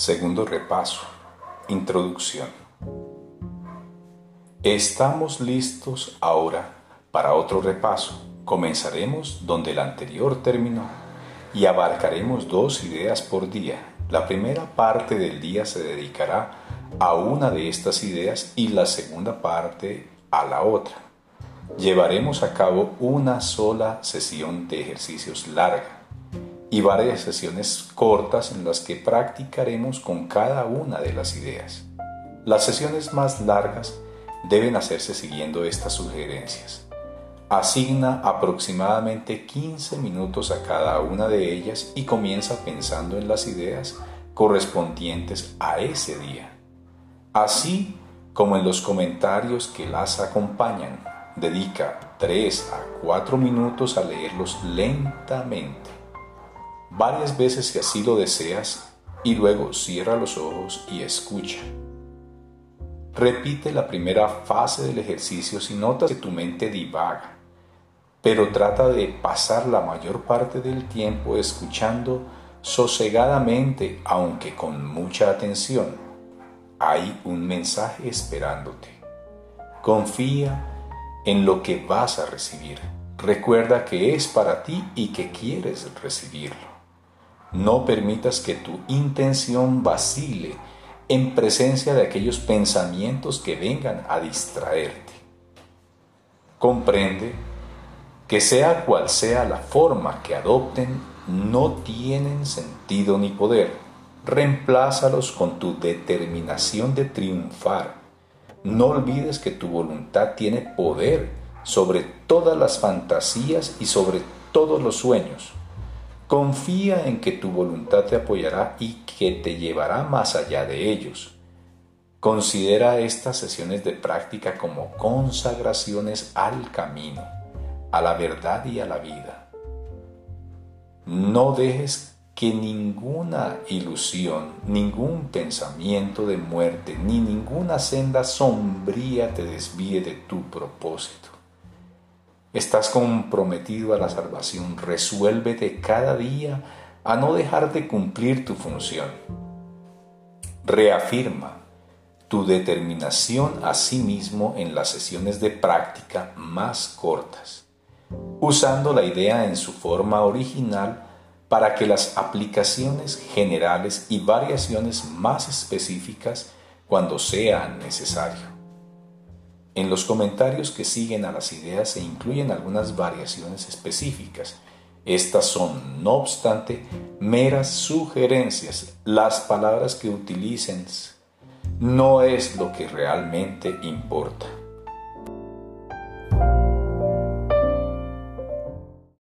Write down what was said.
Segundo repaso. Introducción. Estamos listos ahora para otro repaso. Comenzaremos donde el anterior terminó y abarcaremos dos ideas por día. La primera parte del día se dedicará a una de estas ideas y la segunda parte a la otra. Llevaremos a cabo una sola sesión de ejercicios larga y varias sesiones cortas en las que practicaremos con cada una de las ideas. Las sesiones más largas deben hacerse siguiendo estas sugerencias. Asigna aproximadamente 15 minutos a cada una de ellas y comienza pensando en las ideas correspondientes a ese día. Así como en los comentarios que las acompañan, dedica 3 a 4 minutos a leerlos lentamente varias veces si así lo deseas y luego cierra los ojos y escucha. Repite la primera fase del ejercicio si notas que tu mente divaga, pero trata de pasar la mayor parte del tiempo escuchando sosegadamente, aunque con mucha atención. Hay un mensaje esperándote. Confía en lo que vas a recibir. Recuerda que es para ti y que quieres recibirlo. No permitas que tu intención vacile en presencia de aquellos pensamientos que vengan a distraerte. Comprende que sea cual sea la forma que adopten, no tienen sentido ni poder. Reemplázalos con tu determinación de triunfar. No olvides que tu voluntad tiene poder sobre todas las fantasías y sobre todos los sueños. Confía en que tu voluntad te apoyará y que te llevará más allá de ellos. Considera estas sesiones de práctica como consagraciones al camino, a la verdad y a la vida. No dejes que ninguna ilusión, ningún pensamiento de muerte, ni ninguna senda sombría te desvíe de tu propósito. Estás comprometido a la salvación. Resuélvete cada día a no dejar de cumplir tu función. Reafirma tu determinación a sí mismo en las sesiones de práctica más cortas, usando la idea en su forma original para que las aplicaciones generales y variaciones más específicas cuando sea necesario. En los comentarios que siguen a las ideas se incluyen algunas variaciones específicas. Estas son, no obstante, meras sugerencias. Las palabras que utilicen no es lo que realmente importa.